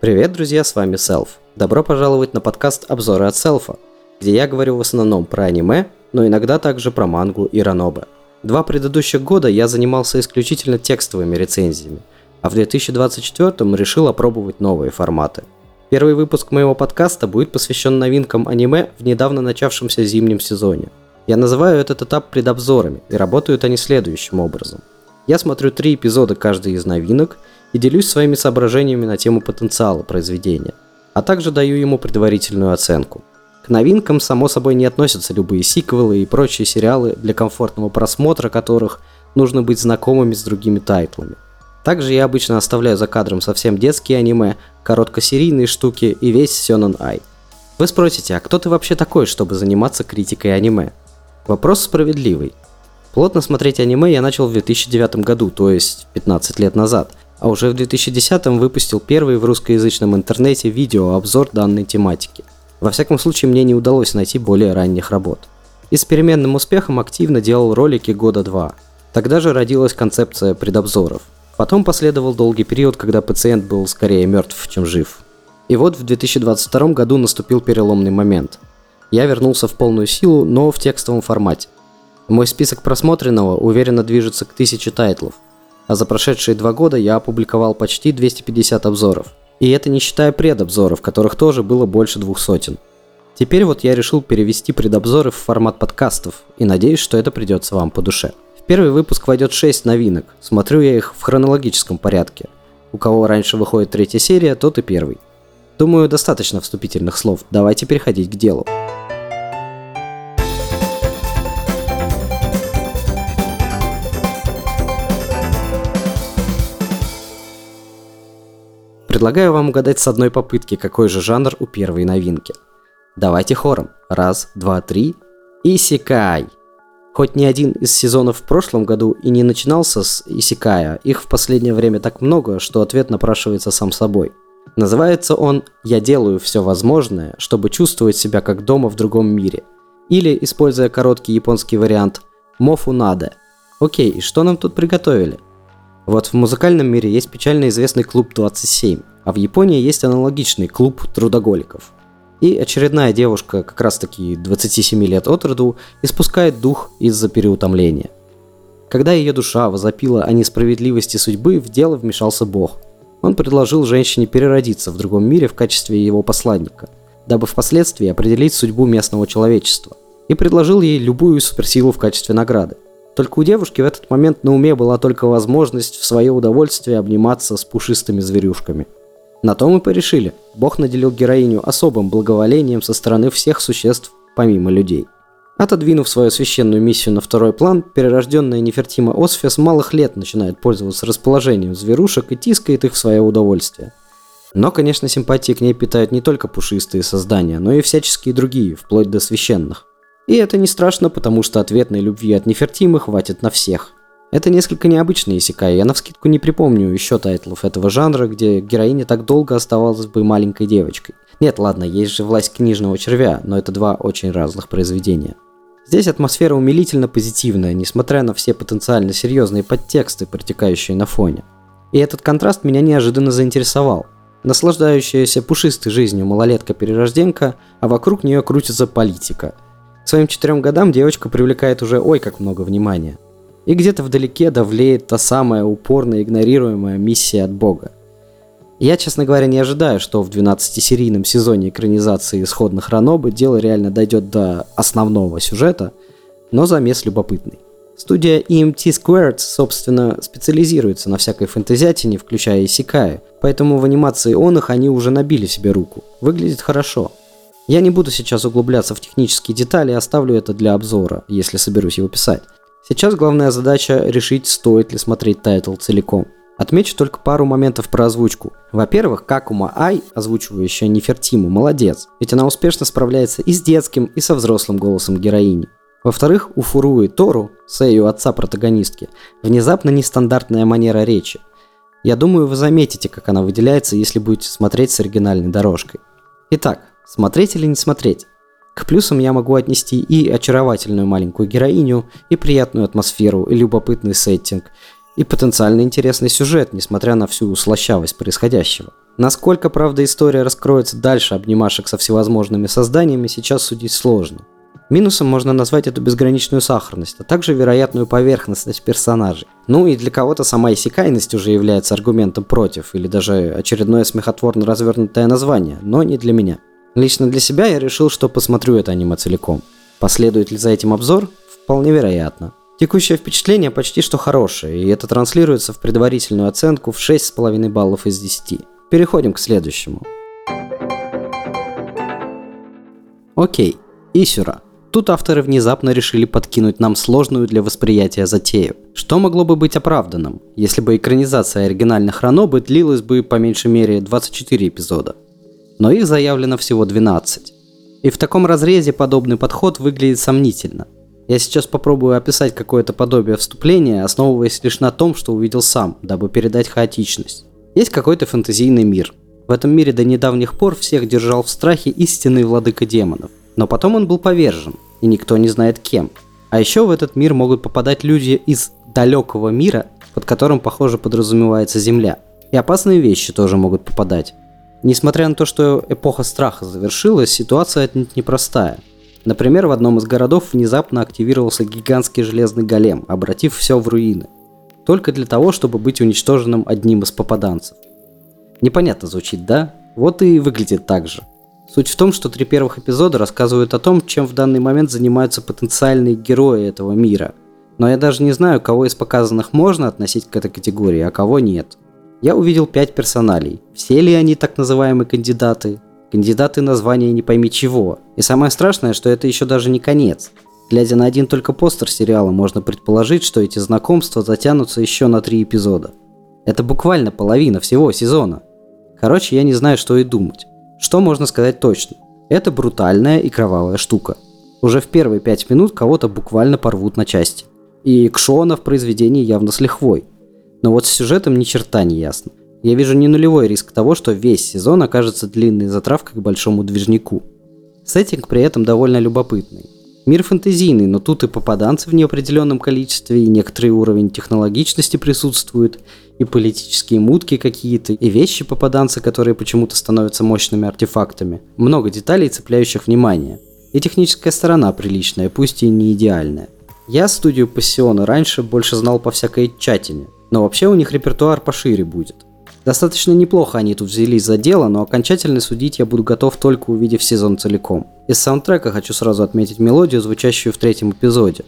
Привет, друзья, с вами Селф. Добро пожаловать на подкаст «Обзоры от Селфа», где я говорю в основном про аниме, но иногда также про мангу и ранобе. Два предыдущих года я занимался исключительно текстовыми рецензиями, а в 2024 решил опробовать новые форматы. Первый выпуск моего подкаста будет посвящен новинкам аниме в недавно начавшемся зимнем сезоне. Я называю этот этап предобзорами, и работают они следующим образом. Я смотрю три эпизода каждой из новинок – и делюсь своими соображениями на тему потенциала произведения, а также даю ему предварительную оценку. К новинкам, само собой, не относятся любые сиквелы и прочие сериалы, для комфортного просмотра которых нужно быть знакомыми с другими тайтлами. Также я обычно оставляю за кадром совсем детские аниме, короткосерийные штуки и весь Сёнэн Ай. Вы спросите, а кто ты вообще такой, чтобы заниматься критикой аниме? Вопрос справедливый. Плотно смотреть аниме я начал в 2009 году, то есть 15 лет назад, а уже в 2010-м выпустил первый в русскоязычном интернете видеообзор данной тематики. Во всяком случае, мне не удалось найти более ранних работ. И с переменным успехом активно делал ролики года два. Тогда же родилась концепция предобзоров. Потом последовал долгий период, когда пациент был скорее мертв, чем жив. И вот в 2022 году наступил переломный момент. Я вернулся в полную силу, но в текстовом формате. Мой список просмотренного уверенно движется к тысяче тайтлов – а за прошедшие два года я опубликовал почти 250 обзоров. И это не считая предобзоров, которых тоже было больше двух сотен. Теперь вот я решил перевести предобзоры в формат подкастов, и надеюсь, что это придется вам по душе. В первый выпуск войдет 6 новинок, смотрю я их в хронологическом порядке. У кого раньше выходит третья серия, тот и первый. Думаю, достаточно вступительных слов, давайте переходить к делу. Предлагаю вам угадать с одной попытки, какой же жанр у первой новинки. Давайте хором. Раз, два, три. Исикай. Хоть ни один из сезонов в прошлом году и не начинался с Исикая, их в последнее время так много, что ответ напрашивается сам собой. Называется он «Я делаю все возможное, чтобы чувствовать себя как дома в другом мире». Или, используя короткий японский вариант, «Мофу надо». Окей, и что нам тут приготовили? Вот в музыкальном мире есть печально известный клуб 27, а в Японии есть аналогичный клуб трудоголиков. И очередная девушка, как раз таки 27 лет от роду, испускает дух из-за переутомления. Когда ее душа возопила о несправедливости судьбы, в дело вмешался Бог. Он предложил женщине переродиться в другом мире в качестве его посланника, дабы впоследствии определить судьбу местного человечества, и предложил ей любую суперсилу в качестве награды – только у девушки в этот момент на уме была только возможность в свое удовольствие обниматься с пушистыми зверюшками. На то мы порешили. Бог наделил героиню особым благоволением со стороны всех существ, помимо людей. Отодвинув свою священную миссию на второй план, перерожденная Нефертима Осфия с малых лет начинает пользоваться расположением зверушек и тискает их в свое удовольствие. Но, конечно, симпатии к ней питают не только пушистые создания, но и всяческие другие, вплоть до священных. И это не страшно, потому что ответной любви от Нефертимы хватит на всех. Это несколько необычный исекай, я навскидку не припомню еще тайтлов этого жанра, где героиня так долго оставалась бы маленькой девочкой. Нет, ладно, есть же «Власть книжного червя», но это два очень разных произведения. Здесь атмосфера умилительно позитивная, несмотря на все потенциально серьезные подтексты, протекающие на фоне. И этот контраст меня неожиданно заинтересовал. Наслаждающаяся пушистой жизнью малолетка-перерожденка, а вокруг нее крутится политика – своим четырем годам девочка привлекает уже ой как много внимания. И где-то вдалеке давлеет та самая упорно игнорируемая миссия от Бога. Я, честно говоря, не ожидаю, что в 12-серийном сезоне экранизации исходных Ранобы дело реально дойдет до основного сюжета, но замес любопытный. Студия EMT Squared, собственно, специализируется на всякой фэнтезиатине, включая исекаи, поэтому в анимации он их они уже набили себе руку. Выглядит хорошо. Я не буду сейчас углубляться в технические детали, оставлю это для обзора, если соберусь его писать. Сейчас главная задача решить, стоит ли смотреть тайтл целиком. Отмечу только пару моментов про озвучку. Во-первых, Какума Ай, озвучивающая Нефертиму, молодец, ведь она успешно справляется и с детским, и со взрослым голосом героини. Во-вторых, у Фуруи Тору, Сэю отца протагонистки, внезапно нестандартная манера речи. Я думаю, вы заметите, как она выделяется, если будете смотреть с оригинальной дорожкой. Итак, Смотреть или не смотреть? К плюсам я могу отнести и очаровательную маленькую героиню, и приятную атмосферу, и любопытный сеттинг, и потенциально интересный сюжет, несмотря на всю слащавость происходящего. Насколько, правда, история раскроется дальше обнимашек со всевозможными созданиями, сейчас судить сложно. Минусом можно назвать эту безграничную сахарность, а также вероятную поверхностность персонажей. Ну и для кого-то сама иссякайность уже является аргументом против, или даже очередное смехотворно развернутое название, но не для меня. Лично для себя я решил, что посмотрю это аниме целиком. Последует ли за этим обзор? Вполне вероятно. Текущее впечатление почти что хорошее, и это транслируется в предварительную оценку в 6,5 баллов из 10. Переходим к следующему. Окей, Исюра. Тут авторы внезапно решили подкинуть нам сложную для восприятия затею. Что могло бы быть оправданным, если бы экранизация оригинальных Ранобы длилась бы по меньшей мере 24 эпизода? Но их заявлено всего 12. И в таком разрезе подобный подход выглядит сомнительно. Я сейчас попробую описать какое-то подобие вступления, основываясь лишь на том, что увидел сам, дабы передать хаотичность. Есть какой-то фэнтезийный мир. В этом мире до недавних пор всех держал в страхе истинный владыка демонов. Но потом он был повержен, и никто не знает кем. А еще в этот мир могут попадать люди из далекого мира, под которым, похоже, подразумевается Земля. И опасные вещи тоже могут попадать. Несмотря на то, что эпоха страха завершилась, ситуация отнюдь непростая. Например, в одном из городов внезапно активировался гигантский железный голем, обратив все в руины. Только для того, чтобы быть уничтоженным одним из попаданцев. Непонятно звучит, да? Вот и выглядит так же. Суть в том, что три первых эпизода рассказывают о том, чем в данный момент занимаются потенциальные герои этого мира. Но я даже не знаю, кого из показанных можно относить к этой категории, а кого нет. Я увидел пять персоналей. Все ли они так называемые кандидаты? Кандидаты на звание не пойми чего. И самое страшное, что это еще даже не конец. Глядя на один только постер сериала, можно предположить, что эти знакомства затянутся еще на три эпизода. Это буквально половина всего сезона. Короче, я не знаю, что и думать. Что можно сказать точно? Это брутальная и кровавая штука. Уже в первые пять минут кого-то буквально порвут на части. И Кшона в произведении явно с лихвой. Но вот с сюжетом ни черта не ясно. Я вижу не нулевой риск того, что весь сезон окажется длинной затравкой к большому движнику. Сеттинг при этом довольно любопытный. Мир фэнтезийный, но тут и попаданцы в неопределенном количестве, и некоторый уровень технологичности присутствует, и политические мутки какие-то, и вещи попаданцы, которые почему-то становятся мощными артефактами. Много деталей, цепляющих внимание. И техническая сторона приличная, пусть и не идеальная. Я студию Пассиона раньше больше знал по всякой чатине, но вообще у них репертуар пошире будет. Достаточно неплохо они тут взялись за дело, но окончательно судить я буду готов только увидев сезон целиком. Из саундтрека хочу сразу отметить мелодию, звучащую в третьем эпизоде.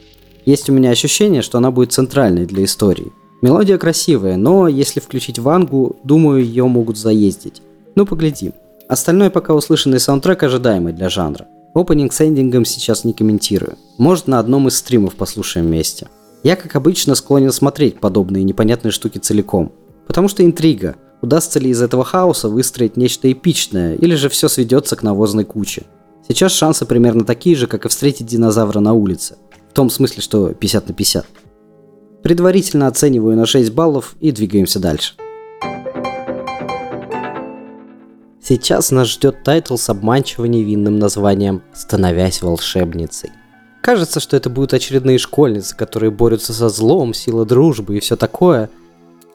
Есть у меня ощущение, что она будет центральной для истории. Мелодия красивая, но если включить вангу, думаю, ее могут заездить. Ну, поглядим. Остальное пока услышанный саундтрек ожидаемый для жанра. Опенинг с эндингом сейчас не комментирую. Может, на одном из стримов послушаем вместе. Я, как обычно, склонен смотреть подобные непонятные штуки целиком. Потому что интрига. Удастся ли из этого хаоса выстроить нечто эпичное, или же все сведется к навозной куче. Сейчас шансы примерно такие же, как и встретить динозавра на улице. В том смысле, что 50 на 50. Предварительно оцениваю на 6 баллов и двигаемся дальше. Сейчас нас ждет тайтл с обманчиво невинным названием «Становясь волшебницей». Кажется, что это будут очередные школьницы, которые борются со злом, сила дружбы и все такое –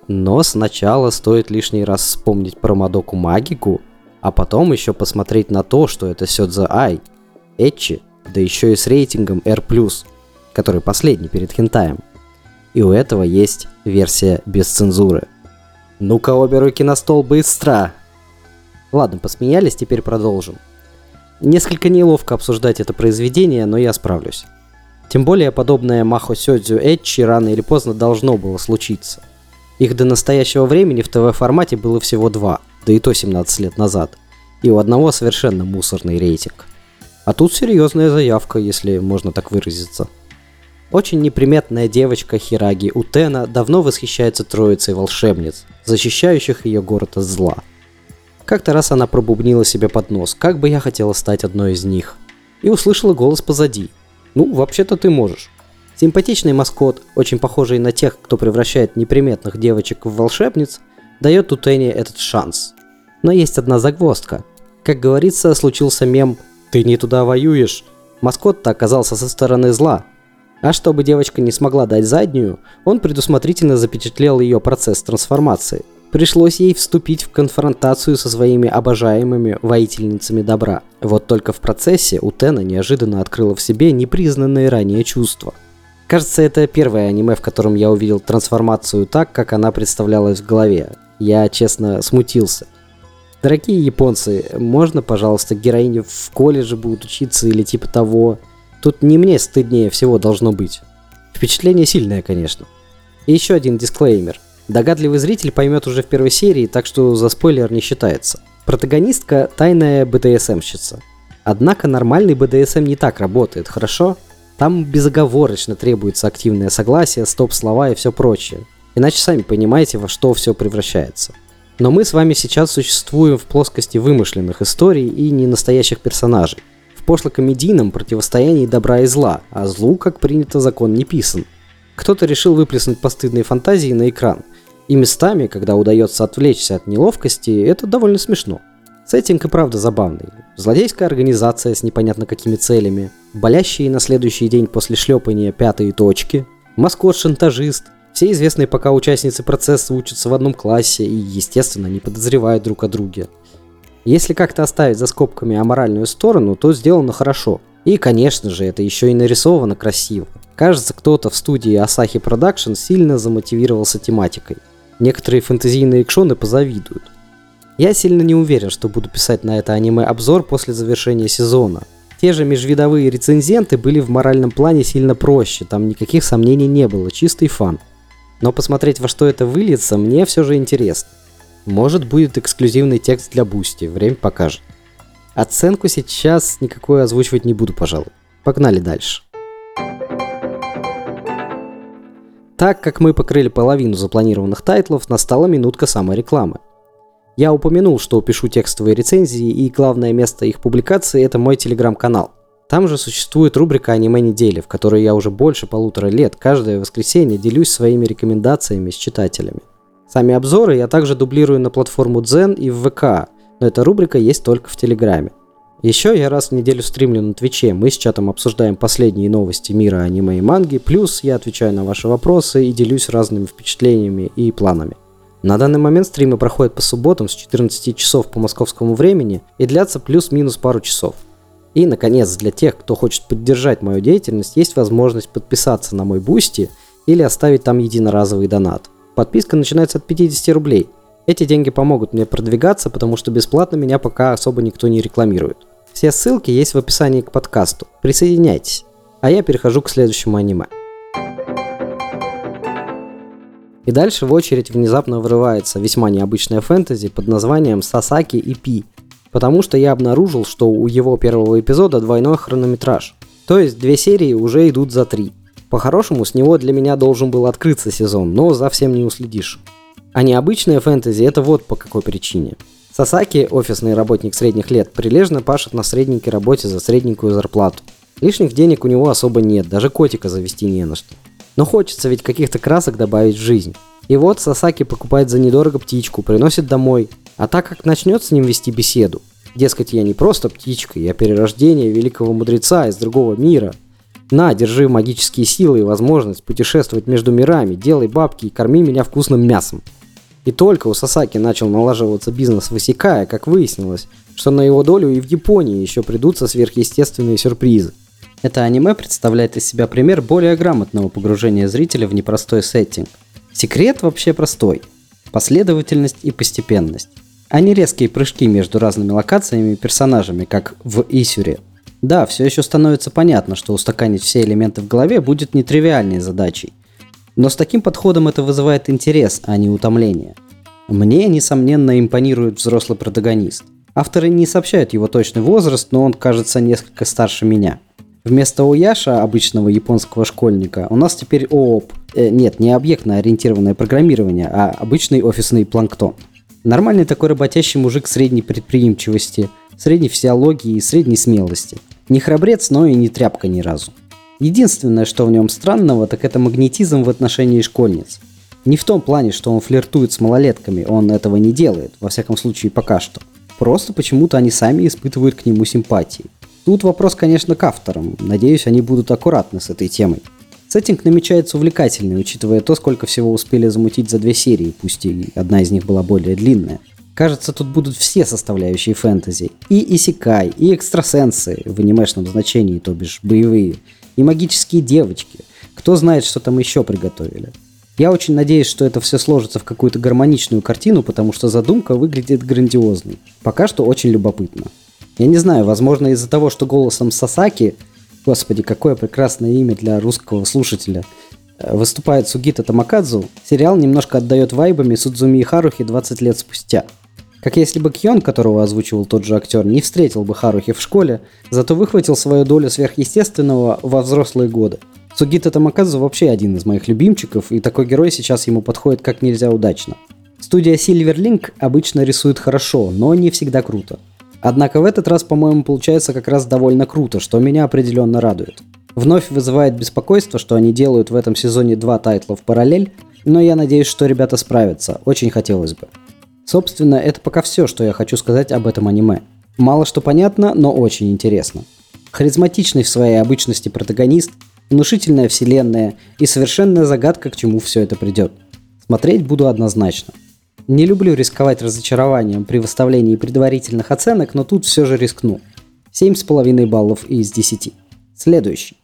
но сначала стоит лишний раз вспомнить про Мадоку Магику, а потом еще посмотреть на то, что это Сёдзе Ай, Эчи, да еще и с рейтингом R+, который последний перед хентаем. И у этого есть версия без цензуры. Ну-ка, обе руки на стол быстро! Ладно, посмеялись, теперь продолжим. Несколько неловко обсуждать это произведение, но я справлюсь. Тем более подобное Махо Сёдзю Эчи рано или поздно должно было случиться – их до настоящего времени в ТВ-формате было всего два, да и то 17 лет назад. И у одного совершенно мусорный рейтинг. А тут серьезная заявка, если можно так выразиться. Очень неприметная девочка Хираги Утена давно восхищается троицей волшебниц, защищающих ее город от зла. Как-то раз она пробубнила себе под нос, как бы я хотела стать одной из них. И услышала голос позади. Ну, вообще-то ты можешь. Симпатичный маскот, очень похожий на тех, кто превращает неприметных девочек в волшебниц, дает Утене этот шанс. Но есть одна загвоздка. Как говорится, случился мем «Ты не туда воюешь». Маскот-то оказался со стороны зла. А чтобы девочка не смогла дать заднюю, он предусмотрительно запечатлел ее процесс трансформации. Пришлось ей вступить в конфронтацию со своими обожаемыми воительницами добра. Вот только в процессе у Тена неожиданно открыла в себе непризнанные ранее чувства. Кажется, это первое аниме, в котором я увидел трансформацию так, как она представлялась в голове. Я, честно, смутился. Дорогие японцы, можно, пожалуйста, героини в колледже будут учиться или типа того? Тут не мне стыднее всего должно быть. Впечатление сильное, конечно. И еще один дисклеймер. Догадливый зритель поймет уже в первой серии, так что за спойлер не считается. Протагонистка – тайная БДСМщица. Однако нормальный БДСМ не так работает, хорошо? Там безоговорочно требуется активное согласие, стоп-слова и все прочее. Иначе сами понимаете, во что все превращается. Но мы с вами сейчас существуем в плоскости вымышленных историй и не настоящих персонажей. В пошло-комедийном противостоянии добра и зла, а злу, как принято, закон не писан. Кто-то решил выплеснуть постыдные фантазии на экран – и местами, когда удается отвлечься от неловкости, это довольно смешно. Сеттинг и правда забавный. Злодейская организация с непонятно какими целями, болящие на следующий день после шлепания пятые точки, маскот-шантажист, все известные пока участницы процесса учатся в одном классе и, естественно, не подозревают друг о друге. Если как-то оставить за скобками аморальную сторону, то сделано хорошо. И, конечно же, это еще и нарисовано красиво. Кажется, кто-то в студии Asahi Production сильно замотивировался тематикой. Некоторые фэнтезийные экшены позавидуют. Я сильно не уверен, что буду писать на это аниме обзор после завершения сезона. Те же межвидовые рецензенты были в моральном плане сильно проще, там никаких сомнений не было, чистый fun. Но посмотреть во что это выльется мне все же интересно. Может будет эксклюзивный текст для Boosty, время покажет. Оценку сейчас никакой озвучивать не буду, пожалуй. Погнали дальше. Так как мы покрыли половину запланированных тайтлов, настала минутка саморекламы. Я упомянул, что пишу текстовые рецензии, и главное место их публикации – это мой телеграм-канал. Там же существует рубрика «Аниме недели», в которой я уже больше полутора лет каждое воскресенье делюсь своими рекомендациями с читателями. Сами обзоры я также дублирую на платформу Дзен и в ВК, но эта рубрика есть только в Телеграме. Еще я раз в неделю стримлю на Твиче. Мы с чатом обсуждаем последние новости мира аниме и манги, плюс я отвечаю на ваши вопросы и делюсь разными впечатлениями и планами. На данный момент стримы проходят по субботам с 14 часов по московскому времени и длятся плюс-минус пару часов. И, наконец, для тех, кто хочет поддержать мою деятельность, есть возможность подписаться на мой Boosty или оставить там единоразовый донат. Подписка начинается от 50 рублей. Эти деньги помогут мне продвигаться, потому что бесплатно меня пока особо никто не рекламирует. Все ссылки есть в описании к подкасту. Присоединяйтесь. А я перехожу к следующему аниме. И дальше в очередь внезапно врывается весьма необычная фэнтези под названием Сасаки и Пи, потому что я обнаружил, что у его первого эпизода двойной хронометраж. То есть две серии уже идут за три. По-хорошему, с него для меня должен был открыться сезон, но за всем не уследишь. А необычная фэнтези это вот по какой причине. Сасаки, офисный работник средних лет, прилежно пашет на средненькой работе за средненькую зарплату. Лишних денег у него особо нет, даже котика завести не на что. Но хочется ведь каких-то красок добавить в жизнь. И вот Сасаки покупает за недорого птичку, приносит домой. А так как начнет с ним вести беседу, дескать, я не просто птичка, я перерождение великого мудреца из другого мира. На, держи магические силы и возможность путешествовать между мирами, делай бабки и корми меня вкусным мясом. И только у Сасаки начал налаживаться бизнес в Исикае, как выяснилось, что на его долю и в Японии еще придутся сверхъестественные сюрпризы. Это аниме представляет из себя пример более грамотного погружения зрителя в непростой сеттинг. Секрет вообще простой. Последовательность и постепенность. А не резкие прыжки между разными локациями и персонажами, как в Исюре. Да, все еще становится понятно, что устаканить все элементы в голове будет нетривиальной задачей – но с таким подходом это вызывает интерес, а не утомление. Мне, несомненно, импонирует взрослый протагонист. Авторы не сообщают его точный возраст, но он кажется несколько старше меня. Вместо Ояша, обычного японского школьника, у нас теперь ООП. Э, нет, не объектно-ориентированное программирование, а обычный офисный планктон. Нормальный такой работящий мужик средней предприимчивости, средней физиологии и средней смелости. Не храбрец, но и не тряпка ни разу. Единственное, что в нем странного, так это магнетизм в отношении школьниц. Не в том плане, что он флиртует с малолетками, он этого не делает, во всяком случае пока что. Просто почему-то они сами испытывают к нему симпатии. Тут вопрос, конечно, к авторам. Надеюсь, они будут аккуратны с этой темой. Сеттинг намечается увлекательный, учитывая то, сколько всего успели замутить за две серии, пусть и одна из них была более длинная. Кажется, тут будут все составляющие фэнтези. И исекай, и экстрасенсы в анимешном значении, то бишь боевые, и магические девочки. Кто знает, что там еще приготовили. Я очень надеюсь, что это все сложится в какую-то гармоничную картину, потому что задумка выглядит грандиозной. Пока что очень любопытно. Я не знаю, возможно из-за того, что голосом Сасаки, господи, какое прекрасное имя для русского слушателя, э, выступает Сугита Тамакадзу, сериал немножко отдает вайбами Судзуми и Харухи 20 лет спустя. Как если бы Кьон, которого озвучивал тот же актер, не встретил бы Харухи в школе, зато выхватил свою долю сверхъестественного во взрослые годы. Сугита Тамакадзу вообще один из моих любимчиков, и такой герой сейчас ему подходит как нельзя удачно. Студия Silverlink обычно рисует хорошо, но не всегда круто. Однако в этот раз, по-моему, получается как раз довольно круто, что меня определенно радует. Вновь вызывает беспокойство, что они делают в этом сезоне два тайтла в параллель, но я надеюсь, что ребята справятся, очень хотелось бы. Собственно, это пока все, что я хочу сказать об этом аниме. Мало что понятно, но очень интересно. Харизматичный в своей обычности протагонист, внушительная вселенная и совершенная загадка, к чему все это придет. Смотреть буду однозначно. Не люблю рисковать разочарованием при выставлении предварительных оценок, но тут все же рискну. 7,5 баллов из 10. Следующий.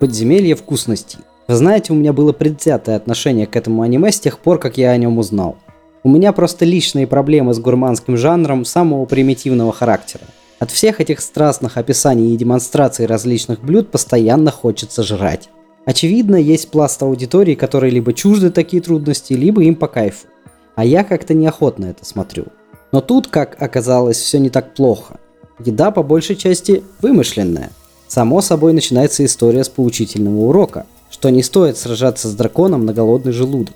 Подземелье вкусностей. Вы знаете, у меня было предвзятое отношение к этому аниме с тех пор, как я о нем узнал. У меня просто личные проблемы с гурманским жанром самого примитивного характера. От всех этих страстных описаний и демонстраций различных блюд постоянно хочется жрать. Очевидно, есть пласт аудитории, которые либо чужды такие трудности, либо им по кайфу. А я как-то неохотно это смотрю. Но тут, как оказалось, все не так плохо. Еда по большей части вымышленная. Само собой начинается история с поучительного урока, что не стоит сражаться с драконом на голодный желудок.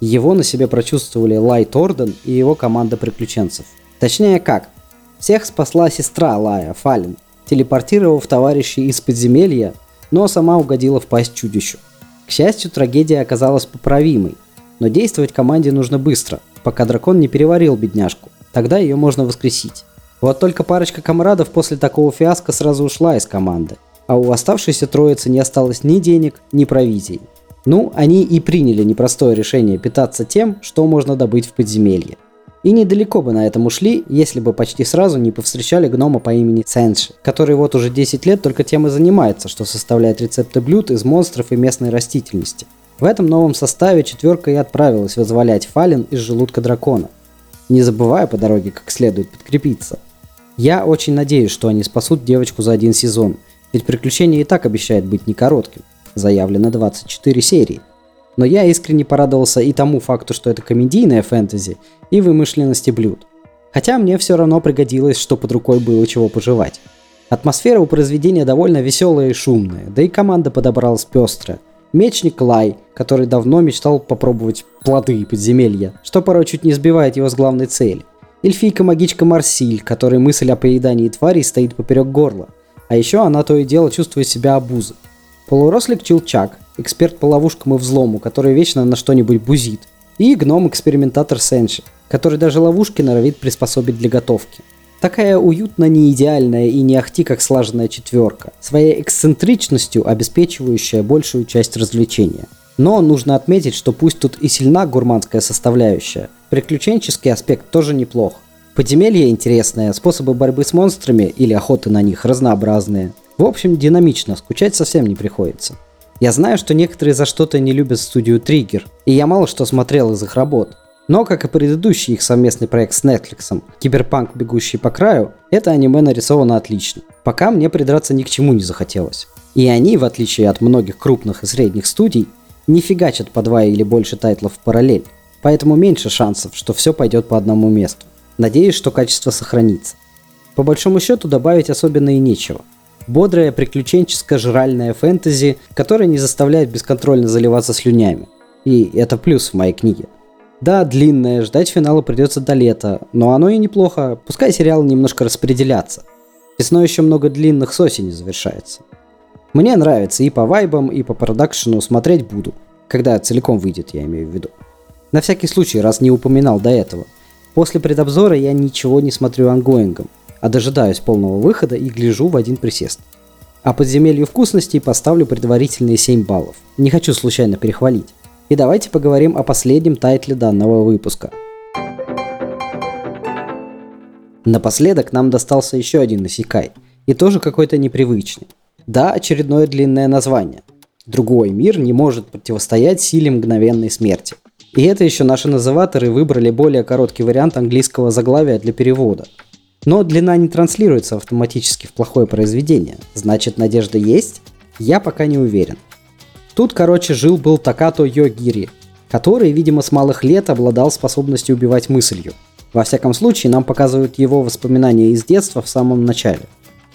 Его на себе прочувствовали Лайт Орден и его команда приключенцев. Точнее как, всех спасла сестра Лая, Фалин, телепортировав товарищей из подземелья, но сама угодила в пасть чудищу. К счастью, трагедия оказалась поправимой, но действовать команде нужно быстро, пока дракон не переварил бедняжку. Тогда ее можно воскресить. Вот только парочка комрадов после такого фиаско сразу ушла из команды, а у оставшейся троицы не осталось ни денег, ни провизий. Ну, они и приняли непростое решение питаться тем, что можно добыть в подземелье – и недалеко бы на этом ушли, если бы почти сразу не повстречали гнома по имени Ценши, который вот уже 10 лет только тем и занимается, что составляет рецепты блюд из монстров и местной растительности. В этом новом составе четверка и отправилась вызволять фалин из желудка дракона, не забывая по дороге как следует подкрепиться. Я очень надеюсь, что они спасут девочку за один сезон, ведь приключение и так обещает быть не коротким. Заявлено 24 серии. Но я искренне порадовался и тому факту, что это комедийная фэнтези, и вымышленности блюд. Хотя мне все равно пригодилось, что под рукой было чего пожевать. Атмосфера у произведения довольно веселая и шумная, да и команда подобралась пестрая. Мечник Лай, который давно мечтал попробовать плоды подземелья, что порой чуть не сбивает его с главной цели. Эльфийка-магичка Марсиль, которой мысль о поедании тварей стоит поперек горла. А еще она то и дело чувствует себя обузой. Полурослик Чилчак, эксперт по ловушкам и взлому, который вечно на что-нибудь бузит. И гном-экспериментатор Сенши, который даже ловушки норовит приспособить для готовки. Такая уютно не идеальная и не ахти как слаженная четверка, своей эксцентричностью обеспечивающая большую часть развлечения. Но нужно отметить, что пусть тут и сильна гурманская составляющая, приключенческий аспект тоже неплох. Подземелье интересное, способы борьбы с монстрами или охоты на них разнообразные. В общем, динамично, скучать совсем не приходится. Я знаю, что некоторые за что-то не любят студию Trigger, и я мало что смотрел из их работ. Но, как и предыдущий их совместный проект с Netflix, Киберпанк «Бегущие по краю», это аниме нарисовано отлично. Пока мне придраться ни к чему не захотелось. И они, в отличие от многих крупных и средних студий, не фигачат по два или больше тайтлов в параллель. Поэтому меньше шансов, что все пойдет по одному месту. Надеюсь, что качество сохранится. По большому счету добавить особенно и нечего – Бодрая, приключенческая, жральная фэнтези, которая не заставляет бесконтрольно заливаться слюнями. И это плюс в моей книге. Да, длинное, ждать финала придется до лета, но оно и неплохо, пускай сериалы немножко распределятся. Весной еще много длинных с осени завершается. Мне нравится и по вайбам, и по продакшену смотреть буду, когда целиком выйдет, я имею в виду. На всякий случай, раз не упоминал до этого. После предобзора я ничего не смотрю онгоингом, а дожидаюсь полного выхода и гляжу в один присест. А подземелью вкусностей поставлю предварительные 7 баллов. Не хочу случайно перехвалить. И давайте поговорим о последнем тайтле данного выпуска. Напоследок нам достался еще один Исикай. И тоже какой-то непривычный. Да, очередное длинное название. Другой мир не может противостоять силе мгновенной смерти. И это еще наши называторы выбрали более короткий вариант английского заглавия для перевода. Но длина не транслируется автоматически в плохое произведение. Значит, надежда есть? Я пока не уверен. Тут, короче, жил-был Такато Йогири, который, видимо, с малых лет обладал способностью убивать мыслью. Во всяком случае, нам показывают его воспоминания из детства в самом начале.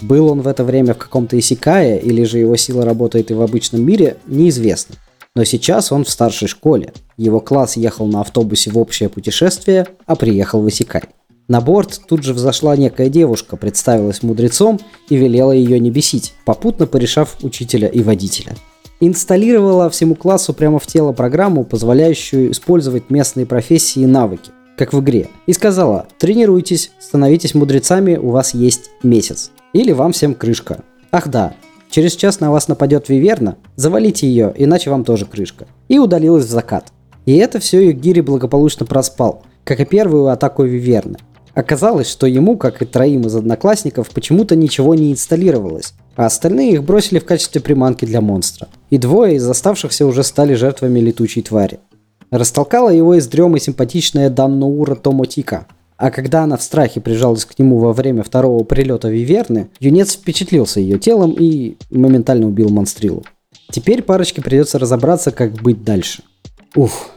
Был он в это время в каком-то Исикае, или же его сила работает и в обычном мире, неизвестно. Но сейчас он в старшей школе. Его класс ехал на автобусе в общее путешествие, а приехал в Исикай. На борт тут же взошла некая девушка, представилась мудрецом и велела ее не бесить, попутно порешав учителя и водителя. Инсталлировала всему классу прямо в тело программу, позволяющую использовать местные профессии и навыки, как в игре, и сказала «Тренируйтесь, становитесь мудрецами, у вас есть месяц». Или вам всем крышка. Ах да, через час на вас нападет Виверна, завалите ее, иначе вам тоже крышка. И удалилась в закат. И это все Югири благополучно проспал, как и первую атаку Виверны. Оказалось, что ему, как и троим из одноклассников, почему-то ничего не инсталлировалось, а остальные их бросили в качестве приманки для монстра. И двое из оставшихся уже стали жертвами летучей твари. Растолкала его из дремы симпатичная Даннуура Томотика. А когда она в страхе прижалась к нему во время второго прилета Виверны, юнец впечатлился ее телом и моментально убил монстрилу. Теперь парочке придется разобраться, как быть дальше. Уф,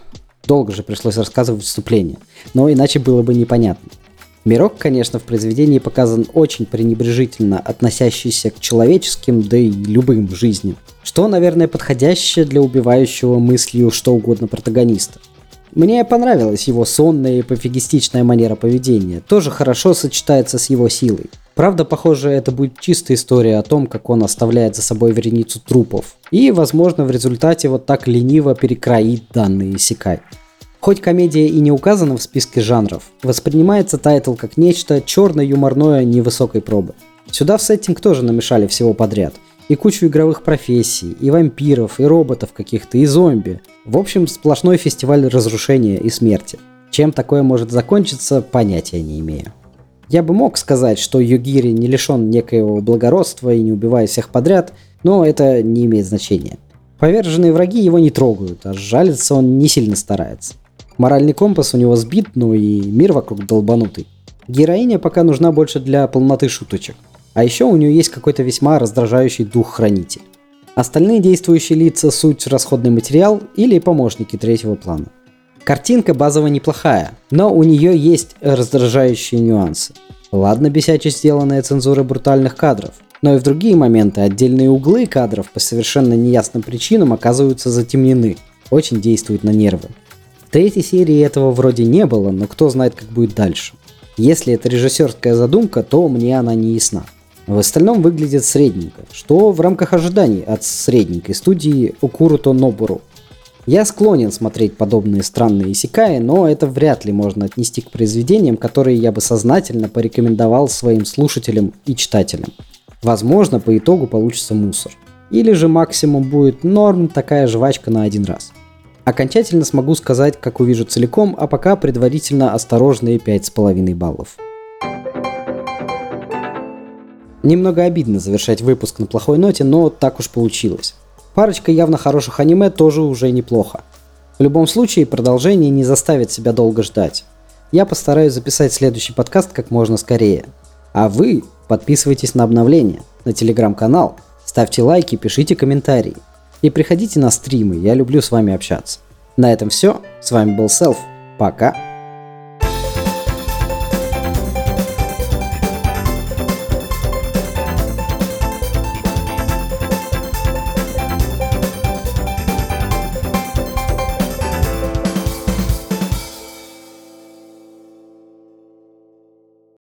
долго же пришлось рассказывать вступление, но иначе было бы непонятно. Мирок, конечно, в произведении показан очень пренебрежительно относящийся к человеческим, да и любым жизням. Что, наверное, подходящее для убивающего мыслью что угодно протагониста. Мне понравилась его сонная и пофигистичная манера поведения. Тоже хорошо сочетается с его силой. Правда, похоже, это будет чистая история о том, как он оставляет за собой вереницу трупов. И, возможно, в результате вот так лениво перекроит данные Исекай. Хоть комедия и не указана в списке жанров, воспринимается тайтл как нечто черно-юморное невысокой пробы. Сюда в сеттинг тоже намешали всего подряд. И кучу игровых профессий, и вампиров, и роботов каких-то, и зомби. В общем, сплошной фестиваль разрушения и смерти. Чем такое может закончиться, понятия не имею. Я бы мог сказать, что Югири не лишен некоего благородства и не убивает всех подряд, но это не имеет значения. Поверженные враги его не трогают, а жалиться он не сильно старается. Моральный компас у него сбит, ну и мир вокруг долбанутый. Героиня пока нужна больше для полноты шуточек. А еще у нее есть какой-то весьма раздражающий дух-хранитель. Остальные действующие лица – суть расходный материал или помощники третьего плана. Картинка базово неплохая, но у нее есть раздражающие нюансы. Ладно бесяче сделанная цензура брутальных кадров, но и в другие моменты отдельные углы кадров по совершенно неясным причинам оказываются затемнены. Очень действует на нервы. В третьей серии этого вроде не было, но кто знает, как будет дальше. Если это режиссерская задумка, то мне она не ясна. В остальном выглядит средненько, что в рамках ожиданий от средненькой студии Укуруто Нобуру. Я склонен смотреть подобные странные исекаи, но это вряд ли можно отнести к произведениям, которые я бы сознательно порекомендовал своим слушателям и читателям. Возможно, по итогу получится мусор. Или же максимум будет норм, такая жвачка на один раз. Окончательно смогу сказать, как увижу целиком, а пока предварительно осторожные 5,5 баллов. Немного обидно завершать выпуск на плохой ноте, но так уж получилось. Парочка явно хороших аниме тоже уже неплохо. В любом случае, продолжение не заставит себя долго ждать. Я постараюсь записать следующий подкаст как можно скорее. А вы подписывайтесь на обновления, на телеграм-канал, ставьте лайки, пишите комментарии. И приходите на стримы, я люблю с вами общаться. На этом все. С вами был Селф. Пока.